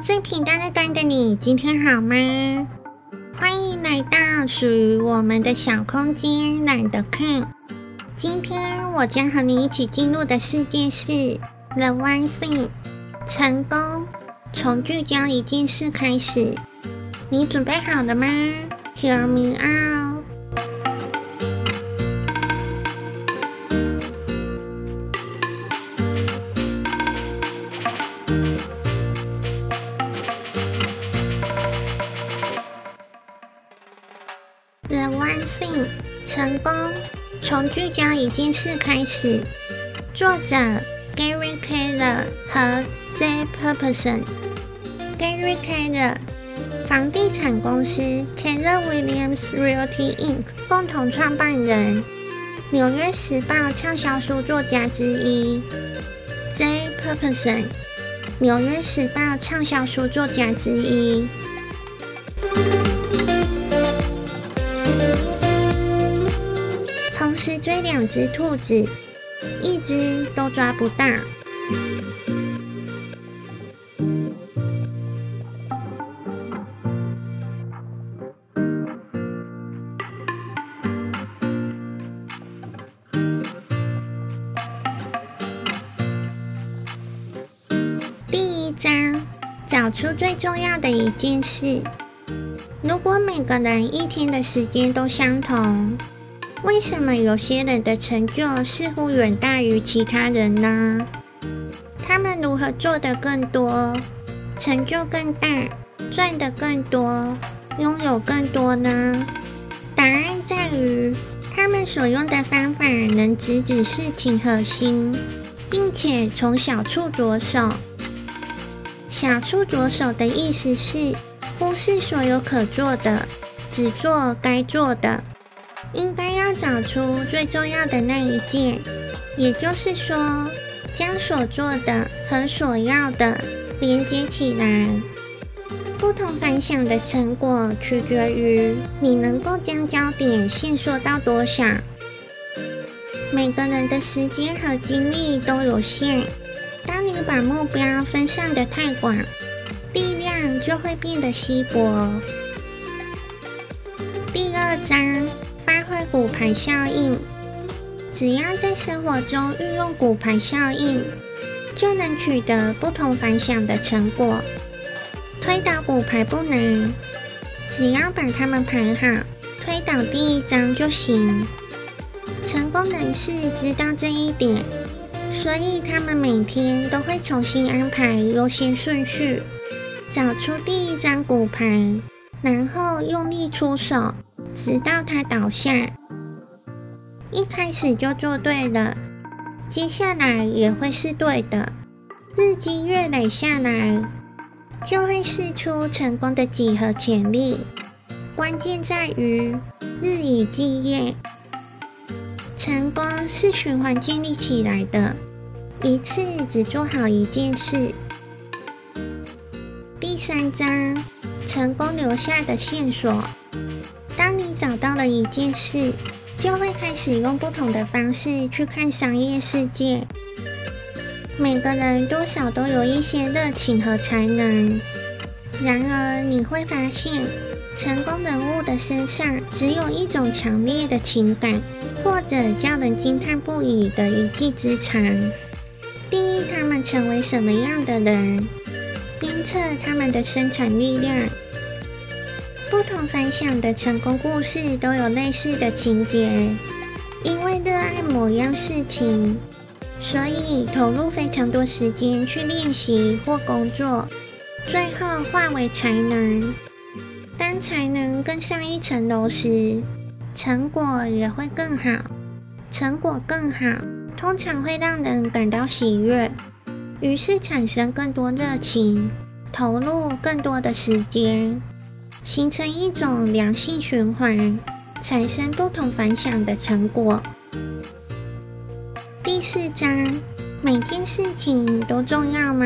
最平淡的端的你，今天好吗？欢迎来到属于我们的小空间，懒得看。今天我将和你一起进入的世界是 The One Thing，成功从聚焦一件事开始。你准备好了吗？Hear me out。The One Thing，成功从聚焦一件事开始。作者 Gary Keller 和 Jay Papasan。Gary Keller，房地产公司 Keller Williams Realty Inc. 共同创办人，《纽约时报》畅销书作家之一。Jay Papasan，《纽约时报》畅销书作家之一。是追两只兔子，一只都抓不到。第一章，找出最重要的一件事。如果每个人一天的时间都相同，为什么有些人的成就似乎远大于其他人呢？他们如何做得更多，成就更大，赚得更多，拥有更多呢？答案在于他们所用的方法能直指事情核心，并且从小处着手。小处着手的意思是忽视所有可做的，只做该做的。应该要找出最重要的那一件，也就是说，将所做的和所要的连接起来。不同凡响的成果取决于你能够将焦点限缩到多少。每个人的时间和精力都有限，当你把目标分散得太广，力量就会变得稀薄。第二章。骨牌效应，只要在生活中运用骨牌效应，就能取得不同凡响的成果。推倒骨牌不难，只要把它们排好，推倒第一张就行。成功人士知道这一点，所以他们每天都会重新安排优先顺序，找出第一张骨牌，然后用力出手。直到他倒下，一开始就做对了，接下来也会是对的。日积月累下来，就会试出成功的几何潜力。关键在于日以继夜，成功是循环建立起来的，一次只做好一件事。第三章，成功留下的线索。找到了一件事，就会开始用不同的方式去看商业世界。每个人多少都有一些热情和才能，然而你会发现，成功人物的身上只有一种强烈的情感，或者叫人惊叹不已的一技之长。定义他们成为什么样的人，鞭策他们的生产力量。不同凡响的成功故事都有类似的情节，因为热爱某样事情，所以投入非常多时间去练习或工作，最后化为才能。当才能更上一层楼时，成果也会更好。成果更好，通常会让人感到喜悦，于是产生更多热情，投入更多的时间。形成一种良性循环，产生不同凡响的成果。第四章，每件事情都重要吗？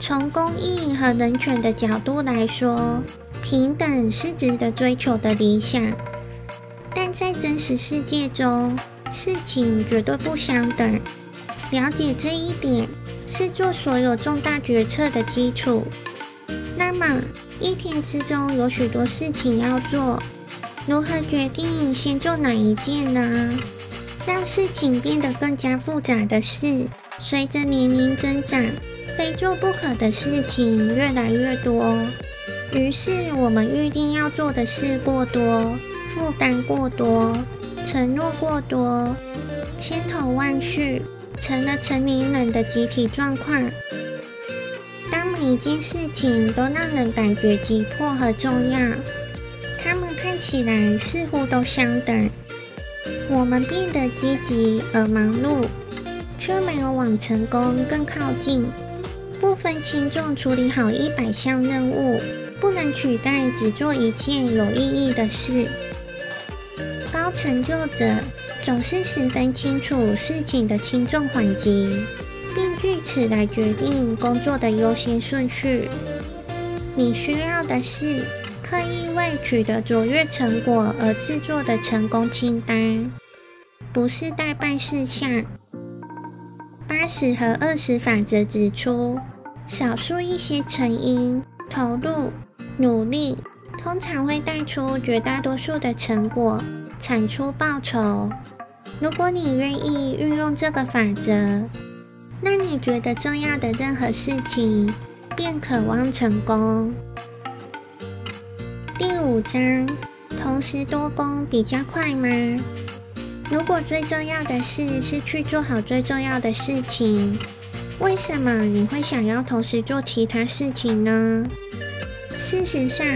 从公益和人权的角度来说，平等是值得追求的理想，但在真实世界中，事情绝对不相等。了解这一点，是做所有重大决策的基础。那么，一天之中有许多事情要做，如何决定先做哪一件呢？让事情变得更加复杂的是，随着年龄增长，非做不可的事情越来越多，于是我们预定要做的事过多，负担过多，承诺过多，千头万绪。成了成年人的集体状况。当每一件事情都让人感觉急迫和重要，它们看起来似乎都相等。我们变得积极而忙碌，却没有往成功更靠近。不分轻重处理好一百项任务，不能取代只做一件有意义的事。高成就者。总是十分清楚事情的轻重缓急，并据此来决定工作的优先顺序。你需要的是刻意为取得卓越成果而制作的成功清单，不是待办事项。八十和二十法则指出，少数一些成因、投入、努力，通常会带出绝大多数的成果，产出报酬。如果你愿意运用这个法则，那你觉得重要的任何事情便渴望成功。第五章，同时多功比较快吗？如果最重要的事是去做好最重要的事情，为什么你会想要同时做其他事情呢？事实上，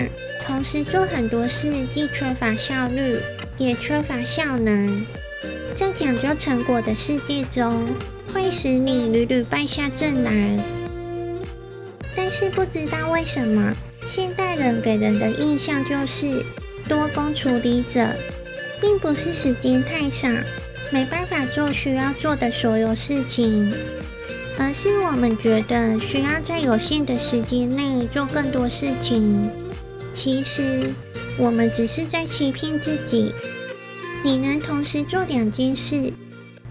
同时做很多事既缺乏效率，也缺乏效能。在讲究成果的世界中，会使你屡屡败下阵来。但是不知道为什么，现代人给人的印象就是多工处理者，并不是时间太少，没办法做需要做的所有事情，而是我们觉得需要在有限的时间内做更多事情。其实，我们只是在欺骗自己。你能同时做两件事，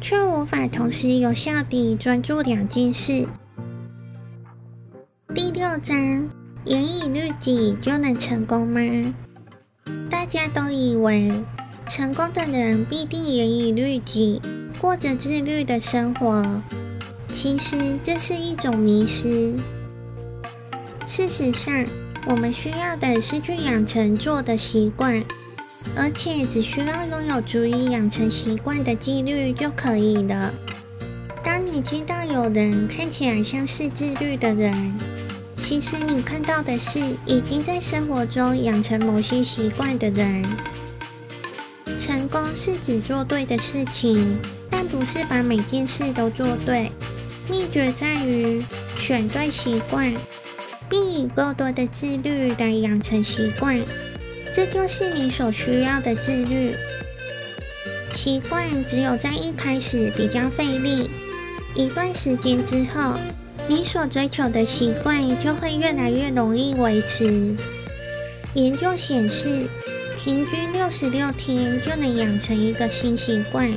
却无法同时有效地专注两件事。第六章，严以律己就能成功吗？大家都以为成功的人必定严以律己，过着自律的生活。其实这是一种迷失。事实上，我们需要的是去养成做的习惯。而且只需要拥有足以养成习惯的纪律就可以了。当你知道有人看起来像是自律的人，其实你看到的是已经在生活中养成某些习惯的人。成功是只做对的事情，但不是把每件事都做对。秘诀在于选对习惯，并以够多的自律来养成习惯。这就是你所需要的自律。习惯只有在一开始比较费力，一段时间之后，你所追求的习惯就会越来越容易维持。研究显示，平均六十六天就能养成一个新习惯。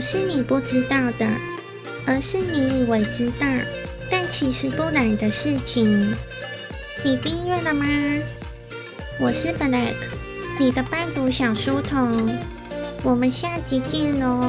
不是你不知道的，而是你以为知道，但其实不然的事情。你订阅了吗？我是 Black，你的伴读小书童。我们下集见喽。